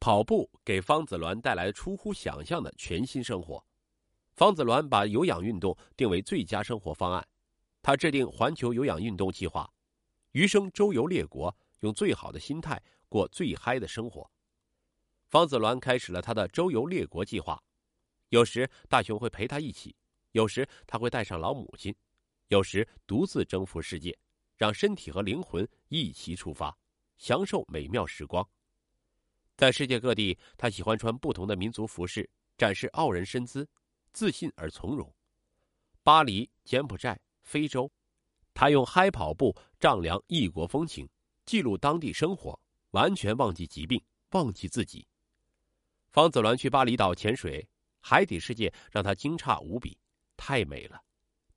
跑步给方子鸾带来出乎想象的全新生活。方子鸾把有氧运动定为最佳生活方案，他制定环球有氧运动计划，余生周游列国，用最好的心态过最嗨的生活。方子鸾开始了他的周游列国计划，有时大雄会陪他一起，有时他会带上老母亲，有时独自征服世界，让身体和灵魂一起出发，享受美妙时光。在世界各地，他喜欢穿不同的民族服饰，展示傲人身姿，自信而从容。巴黎、柬埔寨、非洲，他用嗨跑步丈量异国风情，记录当地生活，完全忘记疾病，忘记自己。方子鸾去巴厘岛潜水，海底世界让他惊诧无比，太美了。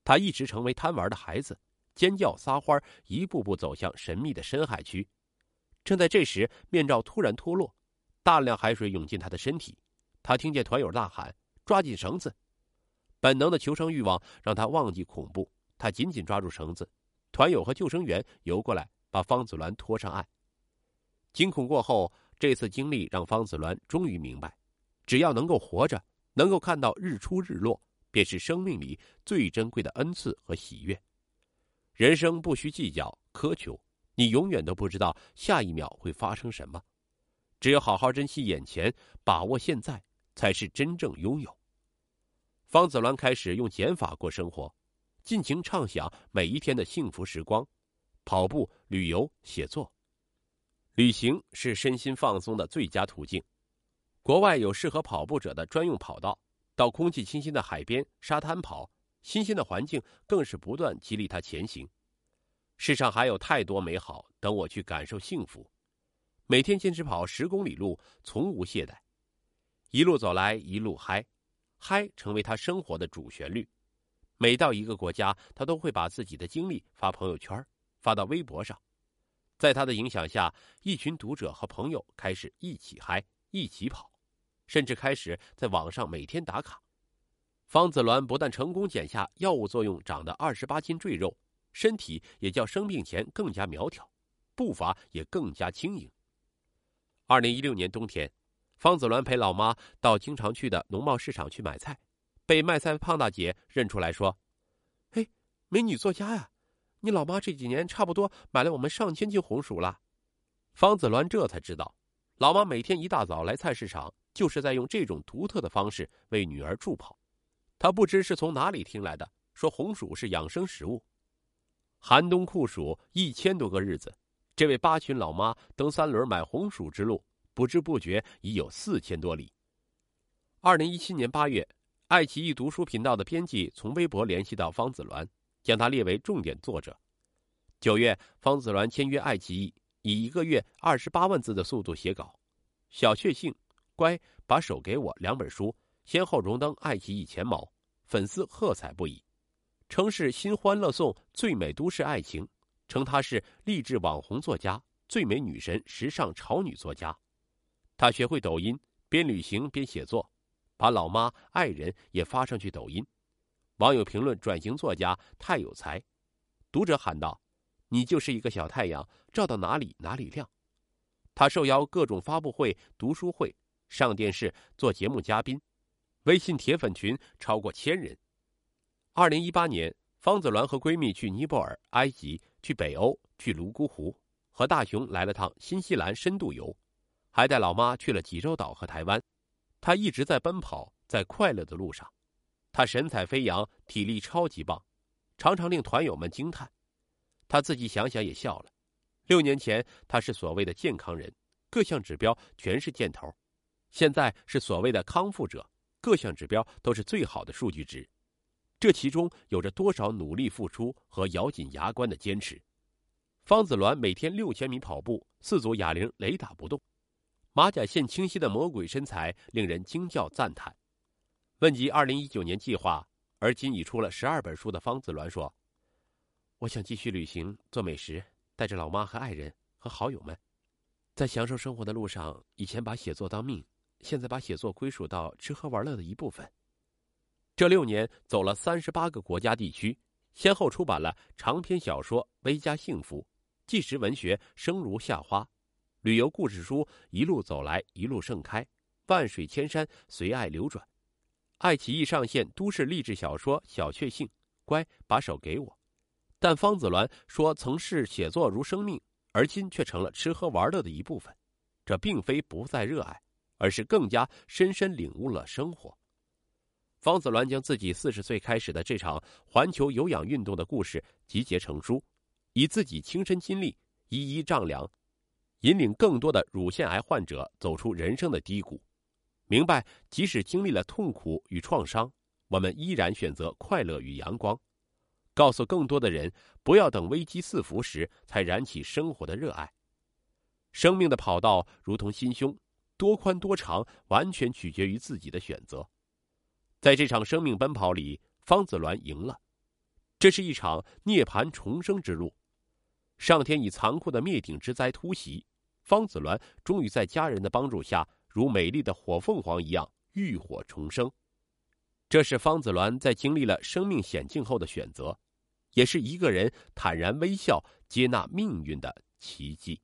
他一直成为贪玩的孩子，尖叫撒欢，一步步走向神秘的深海区。正在这时，面罩突然脱落。大量海水涌进他的身体，他听见团友大喊：“抓紧绳子！”本能的求生欲望让他忘记恐怖，他紧紧抓住绳子。团友和救生员游过来，把方子鸾拖上岸。惊恐过后，这次经历让方子鸾终于明白：只要能够活着，能够看到日出日落，便是生命里最珍贵的恩赐和喜悦。人生不需计较苛求，你永远都不知道下一秒会发生什么。只有好好珍惜眼前，把握现在，才是真正拥有。方子鸾开始用减法过生活，尽情畅想每一天的幸福时光，跑步、旅游、写作。旅行是身心放松的最佳途径。国外有适合跑步者的专用跑道，到空气清新的海边、沙滩跑，新鲜的环境更是不断激励他前行。世上还有太多美好等我去感受幸福。每天坚持跑十公里路，从无懈怠，一路走来一路嗨，嗨成为他生活的主旋律。每到一个国家，他都会把自己的经历发朋友圈，发到微博上。在他的影响下，一群读者和朋友开始一起嗨，一起跑，甚至开始在网上每天打卡。方子鸾不但成功减下药物作用长的二十八斤赘肉，身体也较生病前更加苗条，步伐也更加轻盈。二零一六年冬天，方子鸾陪老妈到经常去的农贸市场去买菜，被卖菜胖大姐认出来说：“嘿，美女作家呀，你老妈这几年差不多买了我们上千斤红薯了。”方子鸾这才知道，老妈每天一大早来菜市场，就是在用这种独特的方式为女儿助跑。他不知是从哪里听来的，说红薯是养生食物。寒冬酷暑一千多个日子。这位八旬老妈蹬三轮买红薯之路，不知不觉已有四千多里。二零一七年八月，爱奇艺读书频道的编辑从微博联系到方子鸾，将他列为重点作者。九月，方子鸾签约爱奇艺，以一个月二十八万字的速度写稿，《小确幸》《乖》《把手给我》两本书先后荣登爱奇艺前茅，粉丝喝彩不已，称是新欢乐颂最美都市爱情。称她是励志网红作家、最美女神、时尚潮女作家。她学会抖音，边旅行边写作，把老妈、爱人也发上去抖音。网友评论：转型作家太有才。读者喊道：“你就是一个小太阳，照到哪里哪里亮。”她受邀各种发布会、读书会，上电视做节目嘉宾，微信铁粉群超过千人。二零一八年，方子鸾和闺蜜去尼泊尔、埃及。去北欧，去泸沽湖，和大雄来了趟新西兰深度游，还带老妈去了济州岛和台湾。他一直在奔跑，在快乐的路上。他神采飞扬，体力超级棒，常常令团友们惊叹。他自己想想也笑了。六年前他是所谓的健康人，各项指标全是箭头；现在是所谓的康复者，各项指标都是最好的数据值。这其中有着多少努力付出和咬紧牙关的坚持？方子鸾每天六千米跑步，四组哑铃雷打不动，马甲线清晰的魔鬼身材令人惊叫赞叹。问及二零一九年计划，而今已出了十二本书的方子鸾说：“我想继续旅行，做美食，带着老妈和爱人和好友们，在享受生活的路上，以前把写作当命，现在把写作归属到吃喝玩乐的一部分。”这六年走了三十八个国家地区，先后出版了长篇小说《微加幸福》，纪实文学《生如夏花》，旅游故事书一路走来一路盛开，万水千山随爱流转。爱奇艺上线都市励志小说《小确幸》，乖，把手给我。但方子鸾说曾视写作如生命，而今却成了吃喝玩乐的一部分。这并非不再热爱，而是更加深深领悟了生活。方子鸾将自己四十岁开始的这场环球有氧运动的故事集结成书，以自己亲身经历一一丈量，引领更多的乳腺癌患者走出人生的低谷。明白，即使经历了痛苦与创伤，我们依然选择快乐与阳光。告诉更多的人，不要等危机四伏时才燃起生活的热爱。生命的跑道如同心胸，多宽多长，完全取决于自己的选择。在这场生命奔跑里，方子鸾赢了。这是一场涅槃重生之路。上天以残酷的灭顶之灾突袭，方子鸾终于在家人的帮助下。如美丽的火凤凰一样浴火重生，这是方子鸾在经历了生命险境后的选择，也是一个人坦然微笑接纳命运的奇迹。